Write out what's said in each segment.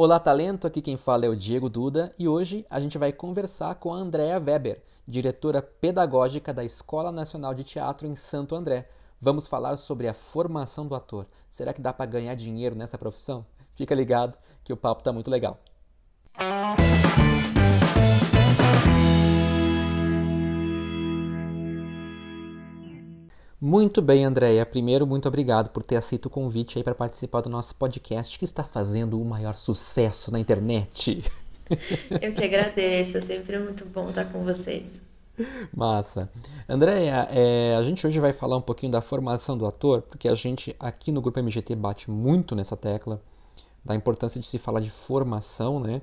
Olá, talento! Aqui quem fala é o Diego Duda e hoje a gente vai conversar com a Andrea Weber, diretora pedagógica da Escola Nacional de Teatro em Santo André. Vamos falar sobre a formação do ator. Será que dá para ganhar dinheiro nessa profissão? Fica ligado que o papo tá muito legal. Muito bem, Andréia. Primeiro, muito obrigado por ter aceito o convite aí para participar do nosso podcast que está fazendo o maior sucesso na internet. Eu que agradeço, é sempre muito bom estar com vocês. Massa. Andréia, é, a gente hoje vai falar um pouquinho da formação do ator, porque a gente aqui no Grupo MGT bate muito nessa tecla da importância de se falar de formação, né?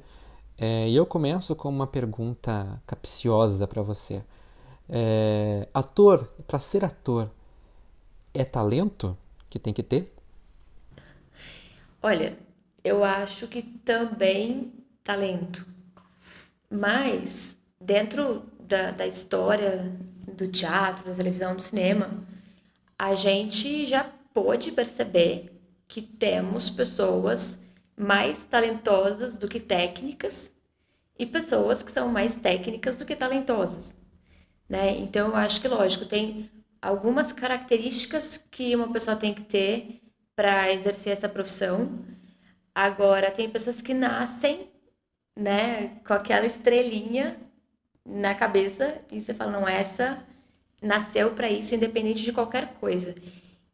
É, e eu começo com uma pergunta capciosa para você. É, ator, para ser ator, é talento que tem que ter? Olha, eu acho que também talento. Mas, dentro da, da história do teatro, da televisão, do cinema, a gente já pôde perceber que temos pessoas mais talentosas do que técnicas e pessoas que são mais técnicas do que talentosas, né? Então eu acho que lógico tem algumas características que uma pessoa tem que ter para exercer essa profissão. Agora, tem pessoas que nascem, né, com aquela estrelinha na cabeça e você fala, não, essa nasceu para isso, independente de qualquer coisa.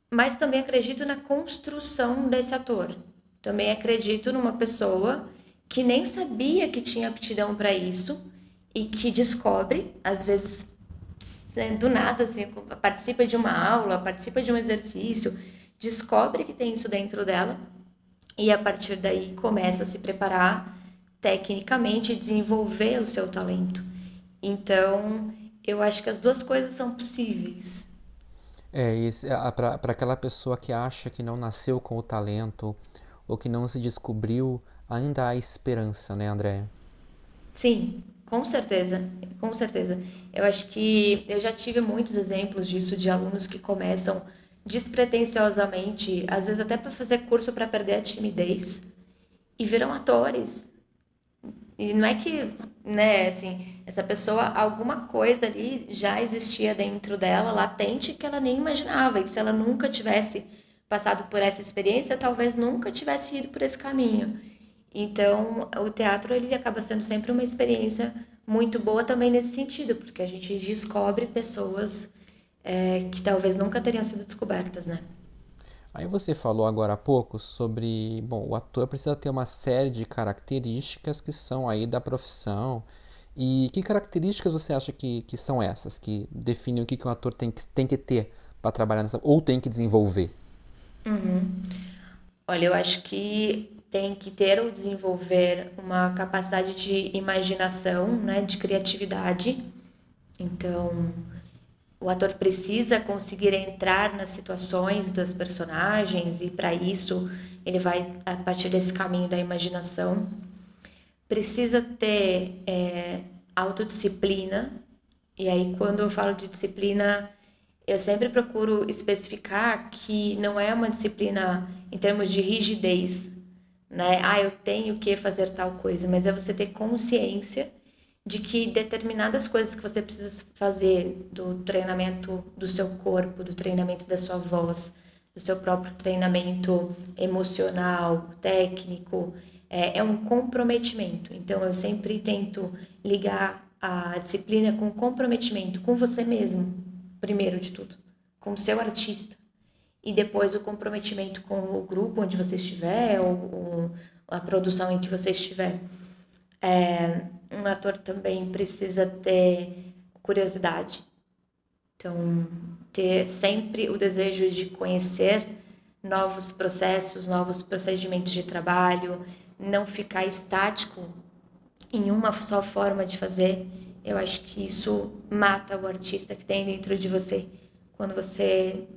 Mas também acredito na construção desse ator. Também acredito numa pessoa que nem sabia que tinha aptidão para isso e que descobre, às vezes do nada, assim, participa de uma aula, participa de um exercício, descobre que tem isso dentro dela e a partir daí começa a se preparar tecnicamente e desenvolver o seu talento. Então, eu acho que as duas coisas são possíveis. É, para aquela pessoa que acha que não nasceu com o talento ou que não se descobriu, ainda há esperança, né, Andréia? Sim, com certeza, com certeza. Eu acho que eu já tive muitos exemplos disso de alunos que começam despretensiosamente, às vezes até para fazer curso para perder a timidez, e viram atores. E não é que, né, assim, essa pessoa, alguma coisa ali já existia dentro dela, latente, que ela nem imaginava, e que se ela nunca tivesse passado por essa experiência, talvez nunca tivesse ido por esse caminho. Então, o teatro ele acaba sendo sempre uma experiência muito boa também nesse sentido, porque a gente descobre pessoas é, que talvez nunca teriam sido descobertas, né? Aí você falou agora há pouco sobre, bom, o ator precisa ter uma série de características que são aí da profissão. E que características você acha que, que são essas, que definem o que, que um ator tem que, tem que ter para trabalhar nessa, ou tem que desenvolver? Uhum. Olha, eu acho que tem que ter ou desenvolver uma capacidade de imaginação, né, de criatividade. Então, o ator precisa conseguir entrar nas situações das personagens e para isso ele vai a partir desse caminho da imaginação. Precisa ter é, autodisciplina e aí quando eu falo de disciplina eu sempre procuro especificar que não é uma disciplina em termos de rigidez, né? Ah, eu tenho que fazer tal coisa, mas é você ter consciência de que determinadas coisas que você precisa fazer do treinamento do seu corpo, do treinamento da sua voz, do seu próprio treinamento emocional, técnico, é, é um comprometimento. Então, eu sempre tento ligar a disciplina com comprometimento com você mesmo, primeiro de tudo, com o seu artista e depois o comprometimento com o grupo onde você estiver ou, ou a produção em que você estiver. É, um ator também precisa ter curiosidade, então ter sempre o desejo de conhecer novos processos, novos procedimentos de trabalho, não ficar estático em uma só forma de fazer. Eu acho que isso mata o artista que tem dentro de você. Quando você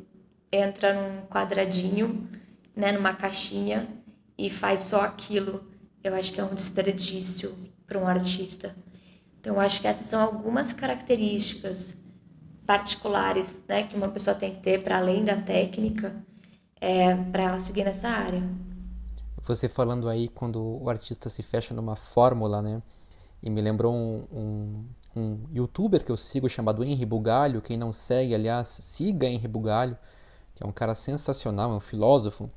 entra num quadradinho, né, numa caixinha e faz só aquilo, eu acho que é um desperdício para um artista. Então, eu acho que essas são algumas características particulares né, que uma pessoa tem que ter para além da técnica é, para ela seguir nessa área. Você falando aí quando o artista se fecha numa fórmula, né? E me lembrou um, um, um youtuber que eu sigo chamado Henri Bugalho. Quem não segue, aliás, siga Henri Bugalho, que é um cara sensacional, é um filósofo.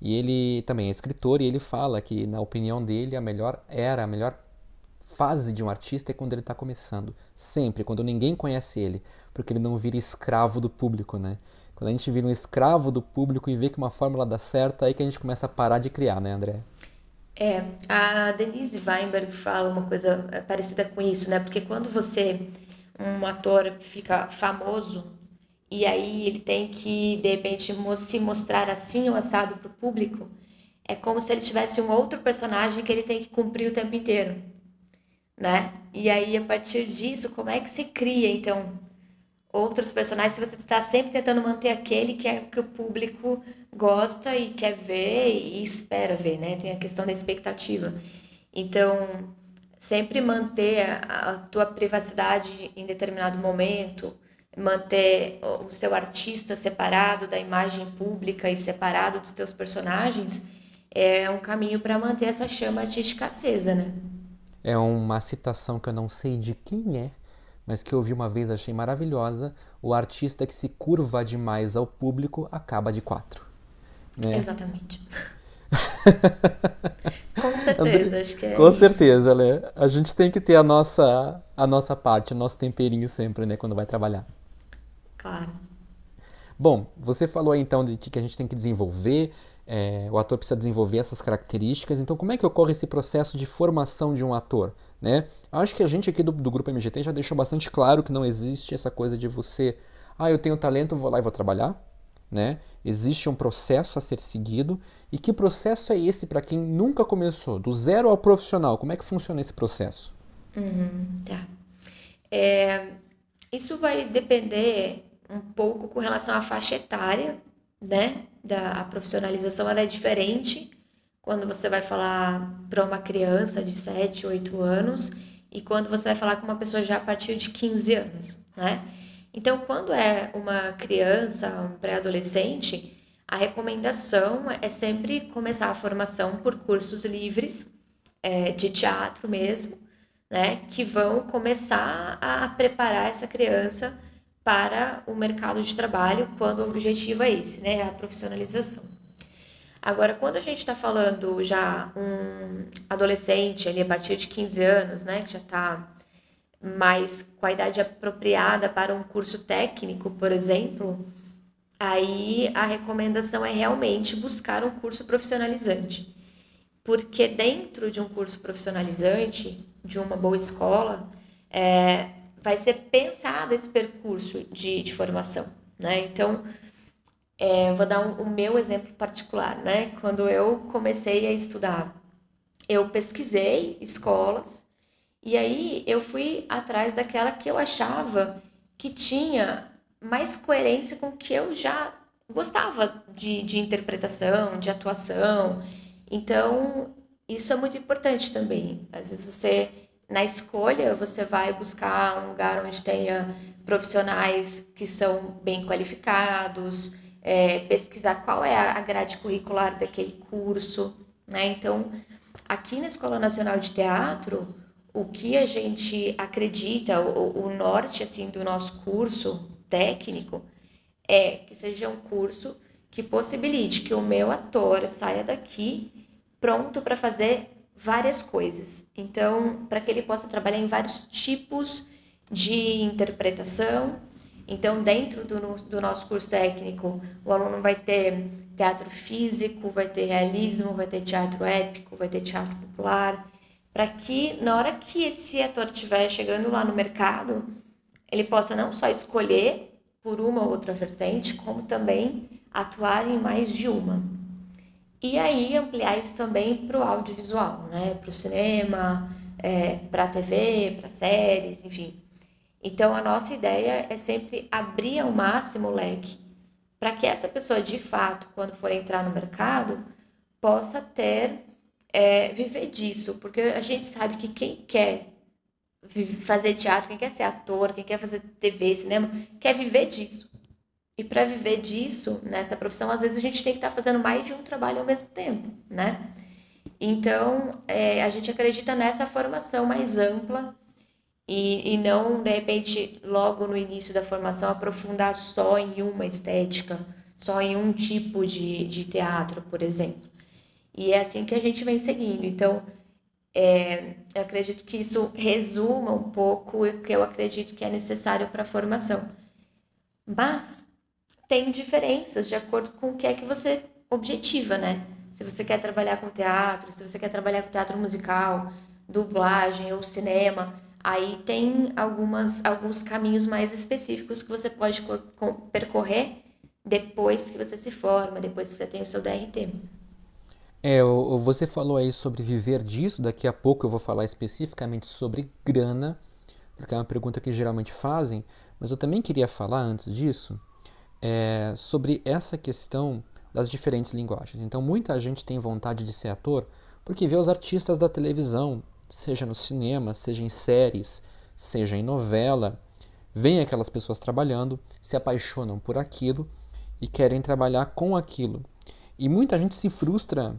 E ele também é escritor e ele fala que, na opinião dele, a melhor era, a melhor fase de um artista é quando ele está começando. Sempre, quando ninguém conhece ele. Porque ele não vira escravo do público, né? Quando a gente vira um escravo do público e vê que uma fórmula dá certo, aí que a gente começa a parar de criar, né, André? É, a Denise Weinberg fala uma coisa é, parecida com isso, né? Porque quando você, um ator, fica famoso e aí ele tem que, de repente, se mostrar assim ou assado para o público, é como se ele tivesse um outro personagem que ele tem que cumprir o tempo inteiro, né? E aí, a partir disso, como é que se cria, então, outros personagens se você está sempre tentando manter aquele que é que o público gosta e quer ver e espera ver, né? Tem a questão da expectativa. Então, sempre manter a, a tua privacidade em determinado momento, manter o seu artista separado da imagem pública e separado dos teus personagens, é um caminho para manter essa chama artística acesa, né? É uma citação que eu não sei de quem é, mas que eu vi uma vez achei maravilhosa. O artista que se curva demais ao público acaba de quatro. Né? Exatamente. Com certeza, acho que é Com isso. certeza, né? A gente tem que ter a nossa, a nossa parte, o nosso temperinho sempre, né? Quando vai trabalhar. Claro. Bom, você falou aí então de que a gente tem que desenvolver, é, o ator precisa desenvolver essas características. Então, como é que ocorre esse processo de formação de um ator? Né? Acho que a gente aqui do, do grupo MGT já deixou bastante claro que não existe essa coisa de você, ah, eu tenho talento, vou lá e vou trabalhar. Né? Existe um processo a ser seguido. E que processo é esse para quem nunca começou? Do zero ao profissional, como é que funciona esse processo? Uhum, tá. É, isso vai depender um pouco com relação à faixa etária, né? Da a profissionalização ela é diferente quando você vai falar para uma criança de 7, 8 anos e quando você vai falar com uma pessoa já a partir de 15 anos, né? Então, quando é uma criança, um pré-adolescente, a recomendação é sempre começar a formação por cursos livres é, de teatro mesmo, né? Que vão começar a preparar essa criança para o mercado de trabalho quando o objetivo é esse, né? A profissionalização. Agora, quando a gente está falando já um adolescente ali a partir de 15 anos, né, que já está mais com a idade apropriada para um curso técnico, por exemplo, aí a recomendação é realmente buscar um curso profissionalizante. Porque dentro de um curso profissionalizante, de uma boa escola, é, vai ser pensado esse percurso de, de formação, né? Então, é, vou dar um, o meu exemplo particular, né? Quando eu comecei a estudar, eu pesquisei escolas e aí eu fui atrás daquela que eu achava que tinha mais coerência com o que eu já gostava de, de interpretação, de atuação. Então, isso é muito importante também. Às vezes você, na escolha, você vai buscar um lugar onde tenha profissionais que são bem qualificados, é, pesquisar qual é a grade curricular daquele curso, né? Então, aqui na Escola Nacional de Teatro, o que a gente acredita, o, o norte assim do nosso curso técnico é que seja um curso que possibilite que o meu ator saia daqui pronto para fazer várias coisas. Então, para que ele possa trabalhar em vários tipos de interpretação então, dentro do, do, nosso curso técnico, o aluno vai ter teatro físico, vai ter realismo, vai ter teatro épico, vai ter teatro popular, para que na hora que esse ator estiver chegando lá no mercado, ele possa não só escolher por uma ou outra vertente, como também atuar em mais de uma. E aí ampliar isso também para o audiovisual, né? para o cinema, é, para a TV, para séries, enfim. Então, a nossa ideia é sempre abrir ao máximo o leque para que essa pessoa, de fato, quando for entrar no mercado, possa ter, é, viver disso, porque a gente sabe que quem quer fazer teatro, quem quer ser ator, quem quer fazer TV, cinema, quer viver disso. E para viver disso, nessa profissão, às vezes a gente tem que estar tá fazendo mais de um trabalho ao mesmo tempo, né? Então, é, a gente acredita nessa formação mais ampla e, e não, de repente, logo no início da formação, aprofundar só em uma estética, só em um tipo de, de teatro, por exemplo. E é assim que a gente vem seguindo. Então, é, eu acredito que isso resuma um pouco o que eu acredito que é necessário para a formação. Mas tem diferenças de acordo com o que é que você objetiva, né? Se você quer trabalhar com teatro, se você quer trabalhar com teatro musical, dublagem ou cinema, aí tem algumas, alguns caminhos mais específicos que você pode percorrer depois que você se forma, depois que você tem o seu DRT. É, você falou aí sobre viver disso, daqui a pouco eu vou falar especificamente sobre grana, porque é uma pergunta que geralmente fazem, mas eu também queria falar antes disso é, sobre essa questão das diferentes linguagens. Então, muita gente tem vontade de ser ator porque vê os artistas da televisão, seja no cinema, seja em séries, seja em novela, vem aquelas pessoas trabalhando, se apaixonam por aquilo e querem trabalhar com aquilo. E muita gente se frustra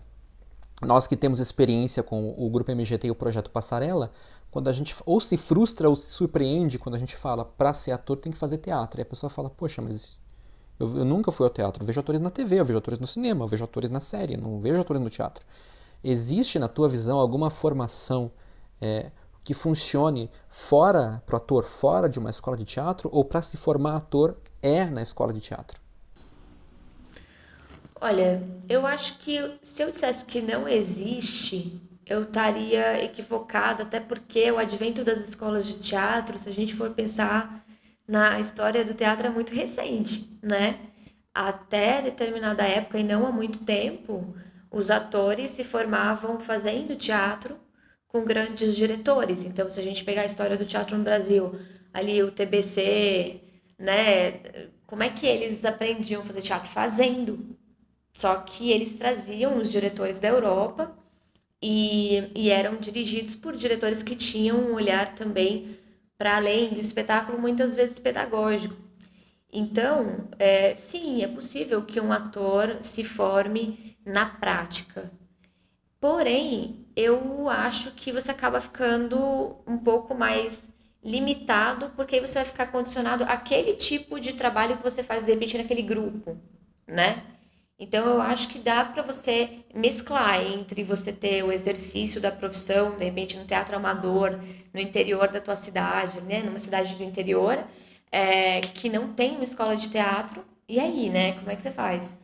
nós que temos experiência com o grupo MGT e o projeto Passarela, quando a gente ou se frustra ou se surpreende quando a gente fala para ser ator tem que fazer teatro. E a pessoa fala, poxa, mas eu, eu, nunca fui ao teatro. Eu vejo atores na TV, eu vejo atores no cinema, eu vejo atores na série, não vejo atores no teatro. Existe na tua visão alguma formação é, que funcione fora para o ator, fora de uma escola de teatro, ou para se formar ator é na escola de teatro? Olha, eu acho que se eu dissesse que não existe, eu estaria equivocada, até porque o advento das escolas de teatro, se a gente for pensar na história do teatro, é muito recente, né? Até determinada época, e não há muito tempo, os atores se formavam fazendo teatro com grandes diretores. Então, se a gente pegar a história do teatro no Brasil, ali o TBC, né? Como é que eles aprendiam a fazer teatro? Fazendo, só que eles traziam os diretores da Europa e, e eram dirigidos por diretores que tinham um olhar também para além do espetáculo, muitas vezes pedagógico. Então, é, sim, é possível que um ator se forme na prática. Porém, eu acho que você acaba ficando um pouco mais limitado, porque aí você vai ficar condicionado àquele tipo de trabalho que você faz, de repente, naquele grupo, né? Então, eu acho que dá para você mesclar entre você ter o exercício da profissão, de repente no teatro amador, no interior da tua cidade, né, numa cidade do interior, é, que não tem uma escola de teatro, e aí, né, como é que você faz?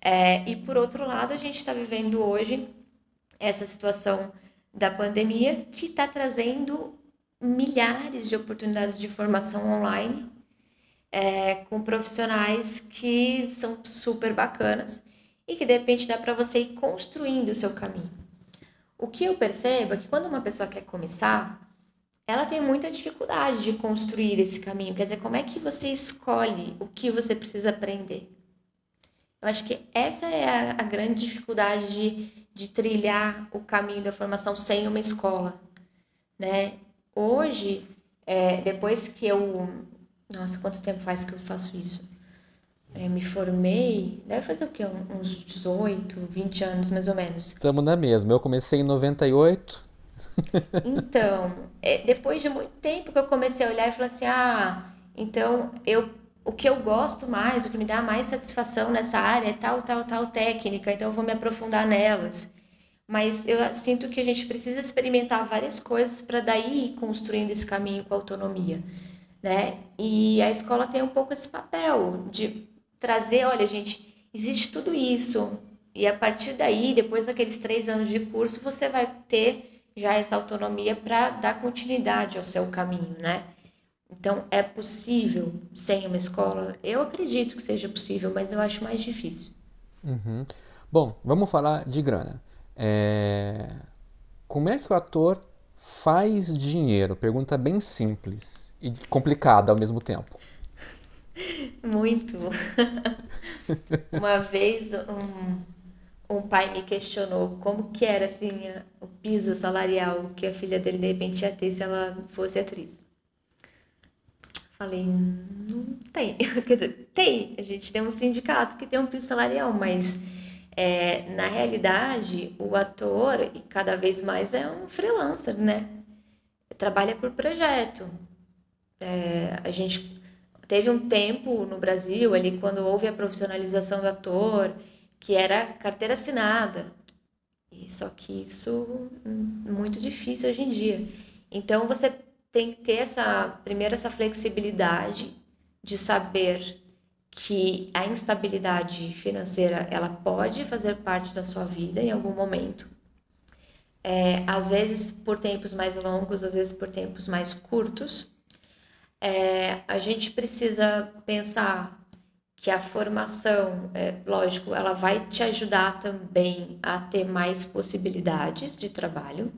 É, e por outro lado, a gente está vivendo hoje essa situação da pandemia que está trazendo milhares de oportunidades de formação online é, com profissionais que são super bacanas e que de repente dá para você ir construindo o seu caminho. O que eu percebo é que quando uma pessoa quer começar, ela tem muita dificuldade de construir esse caminho. Quer dizer, como é que você escolhe o que você precisa aprender? Eu acho que essa é a, grande dificuldade de, de trilhar o caminho da formação sem uma escola, né? Hoje, é, depois que eu nossa, quanto tempo faz que eu faço isso? É, me formei, deve fazer o quê? Uns 18, 20 anos mais ou menos. Estamos na mesma. Eu comecei em 98. então, é, depois de muito tempo que eu comecei a olhar e falei assim: ah, então eu, o que eu gosto mais, o que me dá mais satisfação nessa área é tal, tal, tal técnica, então eu vou me aprofundar nelas. Mas eu sinto que a gente precisa experimentar várias coisas para daí ir construindo esse caminho com autonomia né? E a escola tem um pouco esse papel de trazer, olha, gente, existe tudo isso. E a partir daí, depois daqueles três anos de curso, você vai ter já essa autonomia para dar continuidade ao seu caminho, né? Então, é possível sem uma escola? Eu acredito que seja possível, mas eu acho mais difícil. Uhum. Bom, vamos falar de grana. É... Como é que o ator faz dinheiro? Pergunta bem simples e complicada ao mesmo tempo. Muito. Uma vez um, um pai me questionou como que era assim o piso salarial que a filha dele de repente ia ter se ela fosse atriz. Falei, não tem. Tem. A gente tem um sindicato que tem um piso salarial, mas É, na realidade, o ator, e cada vez mais, é um freelancer, né? Trabalha por projeto. É, a gente teve um tempo no Brasil, ali, quando houve a profissionalização do ator, que era carteira assinada. E só que isso é muito difícil hoje em dia. Então, você tem que ter essa, primeiro, essa flexibilidade de saber que a instabilidade financeira ela pode fazer parte da sua vida em algum momento. É, às vezes por tempos mais longos, às vezes por tempos mais curtos. É, a gente precisa pensar que a formação, é, lógico, ela vai te ajudar também a ter mais possibilidades de trabalho.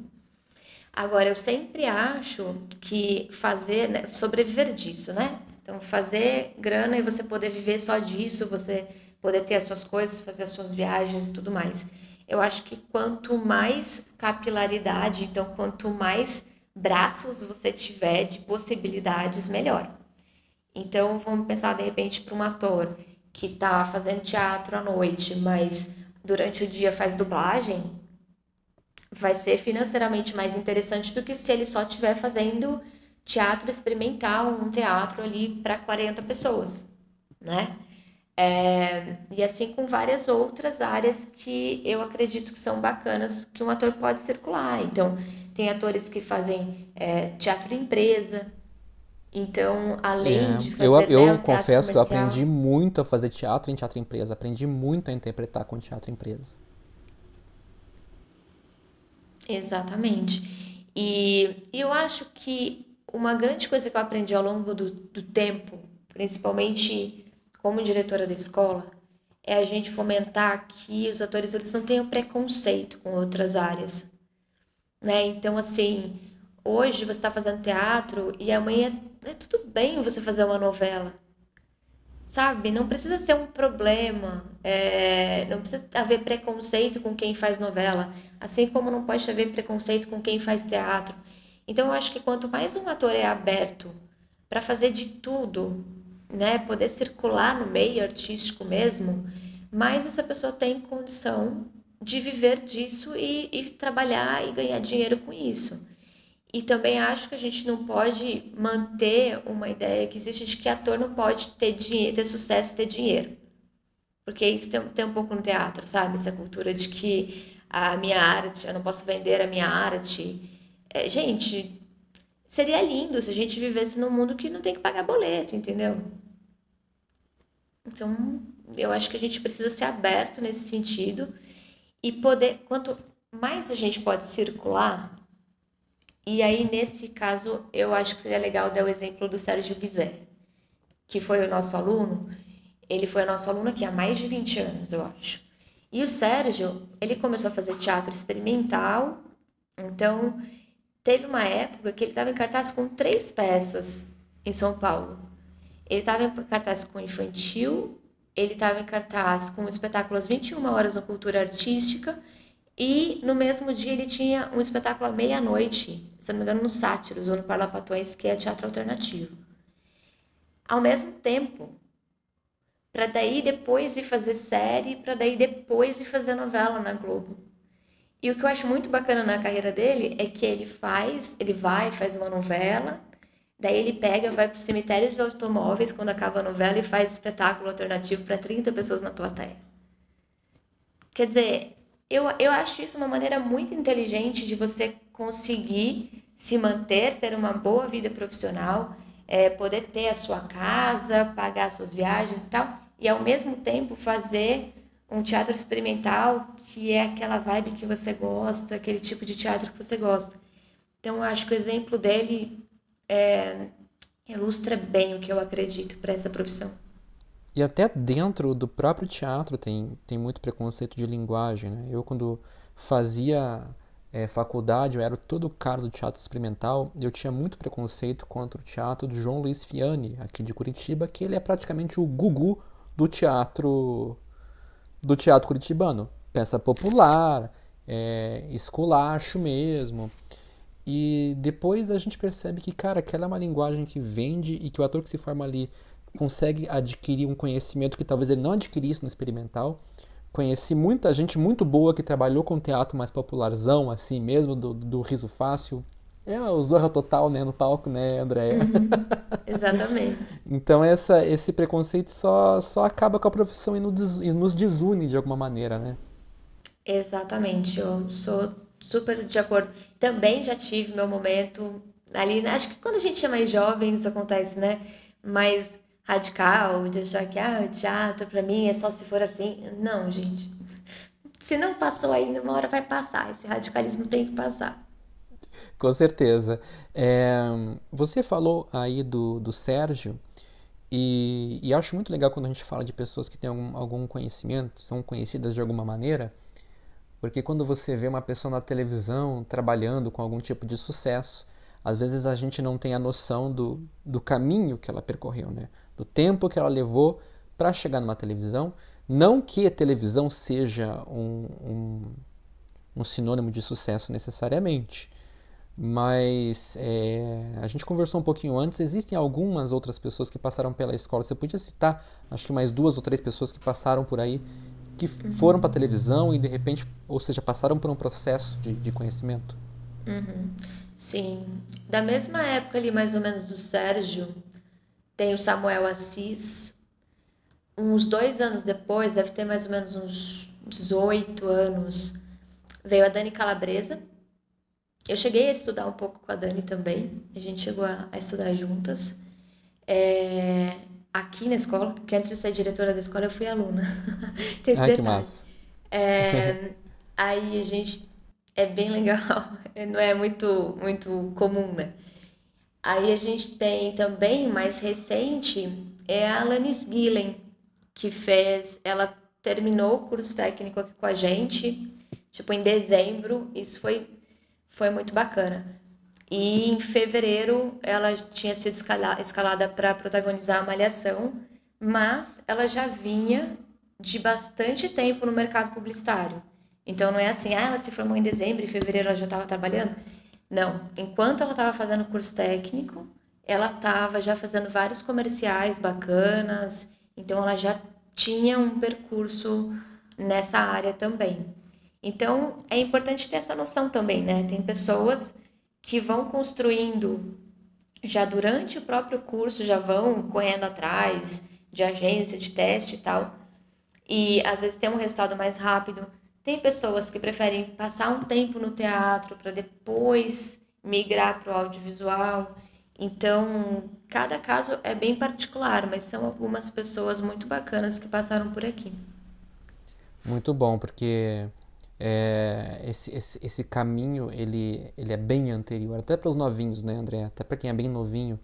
Agora, eu sempre acho que fazer, né, sobreviver disso, né? Então, fazer grana e você poder viver só disso, você poder ter as suas coisas, fazer as suas viagens e tudo mais. Eu acho que quanto mais capilaridade, então, quanto mais braços você tiver de possibilidades, melhor. Então, vamos pensar de repente para um ator que está fazendo teatro à noite, mas durante o dia faz dublagem, vai ser financeiramente mais interessante do que se ele só estiver fazendo teatro experimental, um teatro ali para 40 pessoas, né? É, e assim com várias outras áreas que eu acredito que são bacanas que um ator pode circular. Então, tem atores que fazem é, teatro empresa. Então, além é, de fazer eu, eu né, confesso que eu aprendi muito a fazer teatro em teatro empresa, aprendi muito a interpretar com teatro empresa. Exatamente. E eu acho que uma grande coisa que eu aprendi ao longo do, do tempo, principalmente como diretora da escola, é a gente fomentar que os atores eles não tenham preconceito com outras áreas, né? Então assim, hoje você está fazendo teatro e amanhã é tudo bem você fazer uma novela, sabe? Não precisa ser um problema, é... não precisa haver preconceito com quem faz novela, assim como não pode haver preconceito com quem faz teatro. Então, eu acho que quanto mais um ator é aberto para fazer de tudo, né, poder circular no meio artístico mesmo, mais essa pessoa tem condição de viver disso e, e trabalhar e ganhar dinheiro com isso. E também acho que a gente não pode manter uma ideia que existe de que ator não pode ter dinheiro, ter sucesso ter dinheiro. Porque isso tem, tem um pouco no teatro, sabe? Essa cultura de que a minha arte, eu não posso vender a minha arte. É, gente, seria lindo se a gente vivesse num mundo que não tem que pagar boleto, entendeu? Então, eu acho que a gente precisa ser aberto nesse sentido e poder, quanto mais a gente pode circular, e aí nesse caso eu acho que seria legal dar o exemplo do Sérgio Bizet, que foi o nosso aluno. Ele foi nosso aluno aqui há mais de 20 anos, eu acho. E o Sérgio, ele começou a fazer teatro experimental, então Teve uma época que ele estava em cartaz com três peças em São Paulo. Ele estava em cartaz com infantil, ele estava em cartaz com o espetáculo às 21 horas no Cultura Artística e no mesmo dia ele tinha um espetáculo à meia-noite, se não me engano, no Sátiros ou no Parlapatões, que é teatro alternativo. Ao mesmo tempo, para daí depois ir fazer série, para daí depois ir fazer novela na Globo. E o que eu acho muito bacana na carreira dele é que ele faz, ele vai, faz uma novela, daí ele pega, vai pro cemitério de automóveis quando acaba a novela e faz espetáculo alternativo para 30 pessoas na plateia. Quer dizer, eu, eu acho isso uma maneira muito inteligente de você conseguir se manter, ter uma boa vida profissional, é, poder ter a sua casa, pagar suas viagens e tal, e ao mesmo tempo fazer um teatro experimental que é aquela vibe que você gosta, aquele tipo de teatro que você gosta. Então, acho que o exemplo dele é, ilustra bem o que eu acredito para essa profissão. E até dentro do próprio teatro tem, tem muito preconceito de linguagem. Né? Eu, quando fazia é, faculdade, eu era todo cara do teatro experimental, eu tinha muito preconceito contra o teatro do João Luiz Fiani, aqui de Curitiba, que ele é praticamente o gugu do teatro do teatro curitibano. Peça popular, é, esculacho mesmo. E depois a gente percebe que, cara, aquela é uma linguagem que vende e que o ator que se forma ali consegue adquirir um conhecimento que talvez ele não adquirisse no experimental, conheci muita gente muito boa que trabalhou com teatro mais popularzão, assim mesmo, do, do riso fácil. É o Zorra Total, né, no palco, né, Andréia? Uhum, exatamente. então essa, esse preconceito só, só acaba com a profissão e nos desune de alguma maneira, né? Exatamente, eu sou super de acordo. Também já tive meu momento ali, acho que quando a gente é mais jovem isso acontece, né? Mais radical, de achar que ah, o teatro para mim é só se for assim. Não, gente. Se não passou ainda, uma hora vai passar. Esse radicalismo tem que passar. Com certeza. É, você falou aí do, do Sérgio, e, e, acho muito legal quando a gente fala de pessoas que têm algum, algum conhecimento, são conhecidas de alguma maneira, porque quando você vê uma pessoa na televisão trabalhando com algum tipo de sucesso, às vezes a gente não tem a noção do, do caminho que ela percorreu, né? do tempo que ela levou para chegar numa televisão. Não que a televisão seja um, um, um sinônimo de sucesso necessariamente, mas é, a gente conversou um pouquinho antes. Existem algumas outras pessoas que passaram pela escola. Você podia citar, acho que mais duas ou três pessoas que passaram por aí, que foram para a televisão e de repente, ou seja, passaram por um processo de, de conhecimento? Uhum. Sim. Da mesma época ali, mais ou menos, do Sérgio, tem o Samuel Assis. Uns dois anos depois, deve ter mais ou menos uns 18 anos, veio a Dani Calabresa. Eu cheguei a estudar um pouco com a Dani também, a gente chegou a, a estudar juntas. É, aqui na escola, porque antes de ser diretora da escola eu fui aluna. Tem esse Ai, que massa. É, aí a gente é bem legal, não é muito muito comum, né? Aí a gente tem também, mais recente, é a Alanis Gillen, que fez, ela terminou o curso técnico aqui com a gente, tipo em dezembro, isso foi, foi muito bacana. E em fevereiro ela tinha sido escalada para protagonizar a Malhação, mas ela já vinha de bastante tempo no mercado publicitário. Então não é assim, ah, ela se formou em dezembro e fevereiro ela já estava trabalhando. Não, enquanto ela estava fazendo curso técnico, ela estava já fazendo vários comerciais bacanas, então ela já tinha um percurso nessa área também. Então é importante ter essa noção também, né? Tem pessoas que vão construindo já durante o próprio curso, já vão correndo atrás de agência, de teste e tal, e às vezes tem um resultado mais rápido, tem pessoas que preferem passar um tempo no teatro para depois migrar para o audiovisual. Então, cada caso é bem particular, mas são algumas pessoas muito bacanas que passaram por aqui. Muito bom, porque é, esse, esse, esse caminho ele, ele é bem anterior, até para os novinhos, né, André? Até para quem é bem novinho.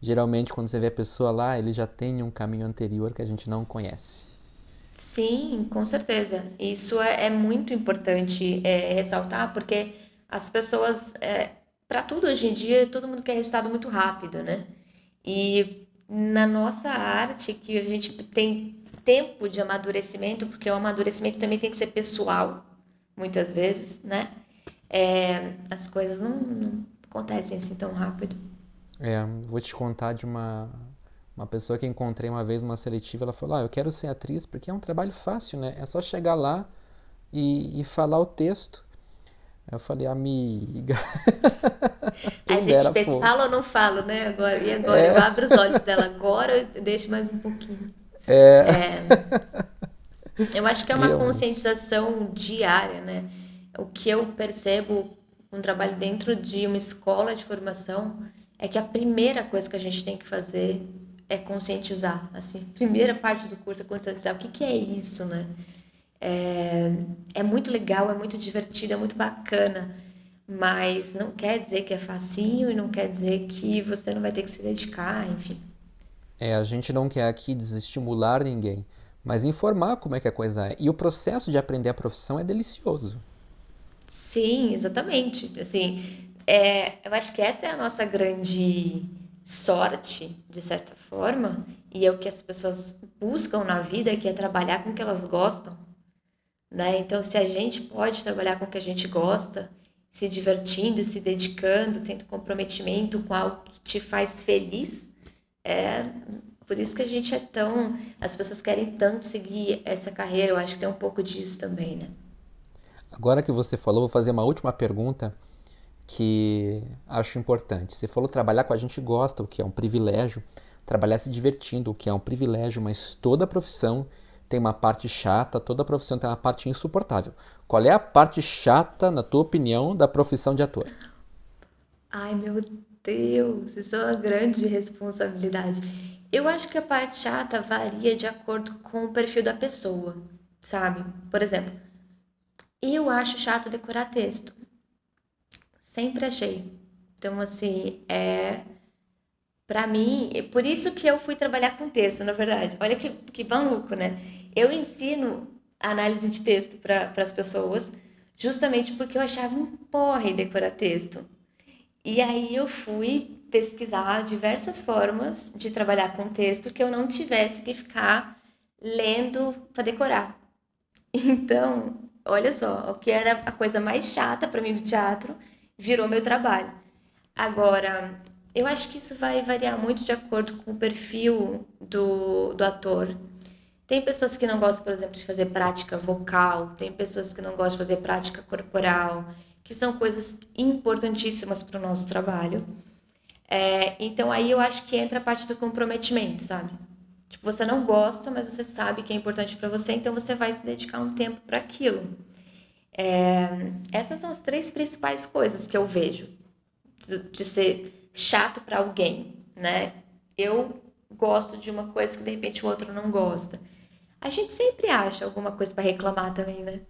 Geralmente, quando você vê a pessoa lá, ele já tem um caminho anterior que a gente não conhece. Sim, com certeza. Isso é, é muito importante é, ressaltar, porque as pessoas, é, para tudo hoje em dia, todo mundo quer resultado muito rápido, né? E na nossa arte, que a gente tem tempo de amadurecimento, porque o amadurecimento também tem que ser pessoal, muitas vezes, né? É, as coisas não, não acontecem assim tão rápido. É, vou te contar de uma uma pessoa que encontrei uma vez numa seletiva, ela falou: ah, eu quero ser atriz porque é um trabalho fácil, né? É só chegar lá e, e falar o texto. Eu falei, amiga. a gente pensa, fala ou não falo, né? Agora, e agora? É. Eu abro os olhos dela agora, eu deixo mais um pouquinho. É. é. Eu acho que é uma conscientização diária, né? O que eu percebo um trabalho dentro de uma escola de formação é que a primeira coisa que a gente tem que fazer é conscientizar. Assim, primeira parte do curso é conscientizar o que, que é isso, né? É, é muito legal, é muito divertido, é muito bacana, mas não quer dizer que é facinho e não quer dizer que você não vai ter que se dedicar, enfim. É, a gente não quer aqui desestimular ninguém, mas informar como é que a coisa é. E o processo de aprender a profissão é delicioso. Sim, exatamente. Assim, é, eu acho que essa é a nossa grande sorte, de certa forma, e é o que as pessoas buscam na vida, que é trabalhar com o que elas gostam. Né? Então, se a gente pode trabalhar com o que a gente gosta, se divertindo, se dedicando, tendo comprometimento com algo que te faz feliz, é Por isso que a gente é tão. As pessoas querem tanto seguir essa carreira. Eu acho que tem um pouco disso também, né? Agora que você falou, vou fazer uma última pergunta que acho importante. Você falou trabalhar com a gente gosta, o que é um privilégio, trabalhar se divertindo, o que é um privilégio, mas toda profissão tem uma parte chata, toda profissão tem uma parte insuportável. Qual é a parte chata, na tua opinião, da profissão de ator? Ai, meu Deus, isso é uma grande responsabilidade. Eu acho que a parte chata varia de acordo com o perfil da pessoa, sabe? Por exemplo, eu acho chato decorar texto. Sempre achei. Então, assim, é. Pra mim, por isso que eu fui trabalhar com texto, na verdade. Olha que, que maluco, né? Eu ensino análise de texto para as pessoas, justamente porque eu achava um porre decorar texto. E aí eu fui pesquisar diversas formas de trabalhar com texto que eu não tivesse que ficar lendo para decorar. Então, olha só, o que era a coisa mais chata para mim do teatro virou meu trabalho. Agora, eu acho que isso vai variar muito de acordo com o perfil do, do ator. Tem pessoas que não gostam, por exemplo, de fazer prática vocal, tem pessoas que não gostam de fazer prática corporal, que são coisas importantíssimas para o nosso trabalho. É, então aí eu acho que entra a parte do comprometimento, sabe? Tipo, você não gosta, mas você sabe que é importante para você, então você vai se dedicar um tempo para aquilo. É, essas são as três principais coisas que eu vejo de, de ser chato para alguém, né? Eu gosto de uma coisa que de repente o outro não gosta. A gente sempre acha alguma coisa para reclamar também, né?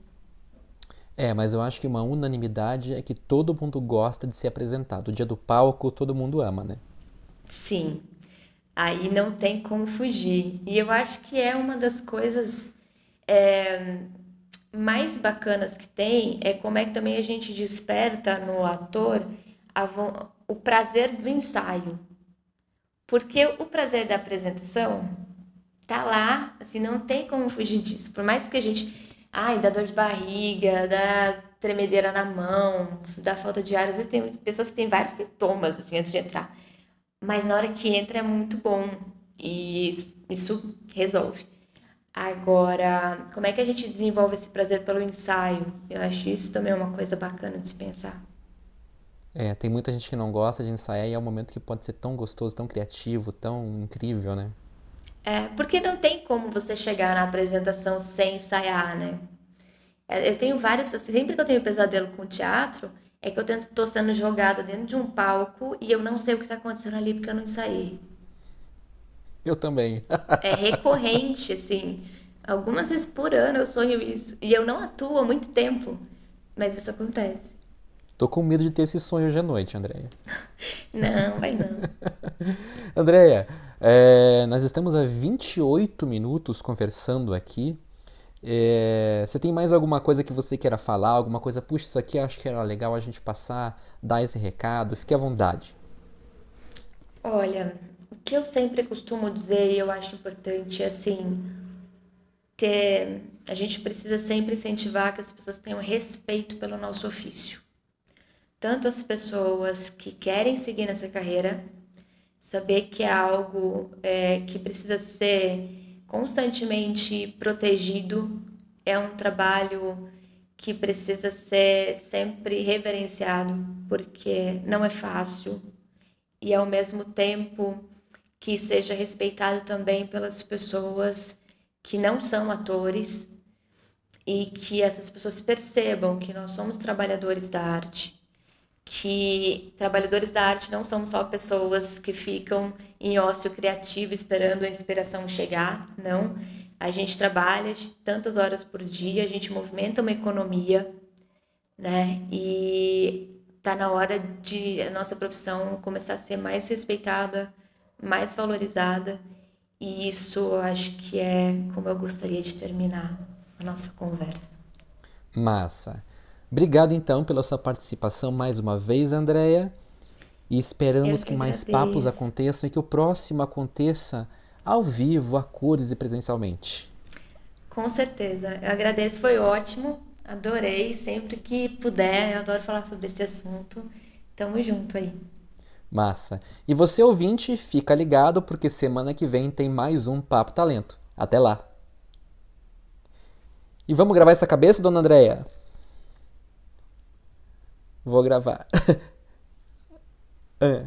É, mas eu acho que uma unanimidade é que todo mundo gosta de ser apresentado. O dia do palco todo mundo ama, né? Sim, aí não tem como fugir. E eu acho que é uma das coisas é, mais bacanas que tem é como é que também a gente desperta no ator a, o prazer do ensaio. Porque o prazer da apresentação tá lá, assim, não tem como fugir disso. Por mais que a gente ai, dá dor de barriga, dá tremedeira na mão, dá falta de ar. Às vezes tem pessoas que têm vários sintomas assim antes de entrar. Mas na hora que entra é muito bom e isso, isso resolve. Agora, como é que a gente desenvolve esse prazer pelo ensaio? Eu acho isso também uma coisa bacana de se pensar. É, tem muita gente que não gosta de ensaiar e é um momento que pode ser tão gostoso, tão criativo, tão incrível, né? É, porque não tem como você chegar na apresentação sem ensaiar, né? É, eu tenho vários. Sempre que eu tenho pesadelo com teatro, é que eu estou sendo jogada dentro de um palco e eu não sei o que está acontecendo ali porque eu não ensaiei. Eu também. é recorrente, assim. Algumas vezes por ano eu sonho isso. E eu não atuo há muito tempo, mas isso acontece. Tô com medo de ter esse sonho hoje à noite, Andréia. não, vai não. Andréia, é, nós estamos há 28 minutos conversando aqui. É, você tem mais alguma coisa que você queira falar? Alguma coisa, puxa, isso aqui acho que era legal a gente passar, dar esse recado? Fique à vontade. Olha, o que eu sempre costumo dizer e eu acho importante é assim, ter, a gente precisa sempre incentivar que as pessoas tenham respeito pelo nosso ofício. Tanto as pessoas que querem seguir nessa carreira, saber que é algo é, que precisa ser constantemente protegido, é um trabalho que precisa ser sempre reverenciado, porque não é fácil. E ao mesmo tempo que seja respeitado também pelas pessoas que não são atores e que essas pessoas percebam que nós somos trabalhadores da arte que trabalhadores da arte não são só pessoas que ficam em ócio criativo esperando a inspiração chegar, não. A gente trabalha tantas horas por dia, a gente movimenta uma economia, né? E tá na hora de a nossa profissão começar a ser mais respeitada, mais valorizada. E isso eu acho que é como eu gostaria de terminar a nossa conversa. Massa. Obrigado então pela sua participação mais uma vez, Andréia. E esperamos que, que mais papos aconteçam e que o próximo aconteça ao vivo, a cores e presencialmente. Com certeza. Eu agradeço, foi ótimo. Adorei. Sempre que puder, eu adoro falar sobre esse assunto. Tamo junto aí. Massa. E você ouvinte, fica ligado porque semana que vem tem mais um Papo Talento. Até lá. E vamos gravar essa cabeça, dona Andréia? Vou gravar. é.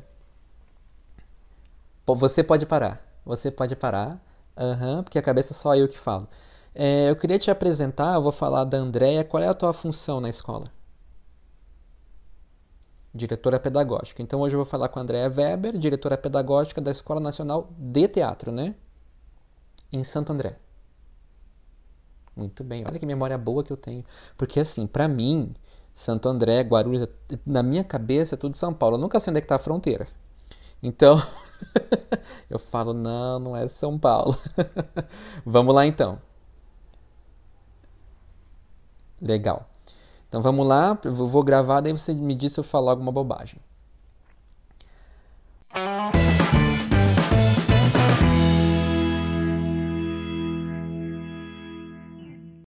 Você pode parar. Você pode parar. Uhum, porque a cabeça é só eu que falo. É, eu queria te apresentar, eu vou falar da Andréia. Qual é a tua função na escola? Diretora pedagógica. Então hoje eu vou falar com a Andréia Weber, diretora pedagógica da Escola Nacional de Teatro, né? Em Santo André. Muito bem, olha que memória boa que eu tenho. Porque assim, para mim, Santo André, Guarulhos, na minha cabeça é tudo São Paulo. Eu nunca sei onde é que tá a fronteira. Então, eu falo, não, não é São Paulo. vamos lá então. Legal. Então vamos lá, eu vou gravar, daí você me diz se eu falar alguma bobagem.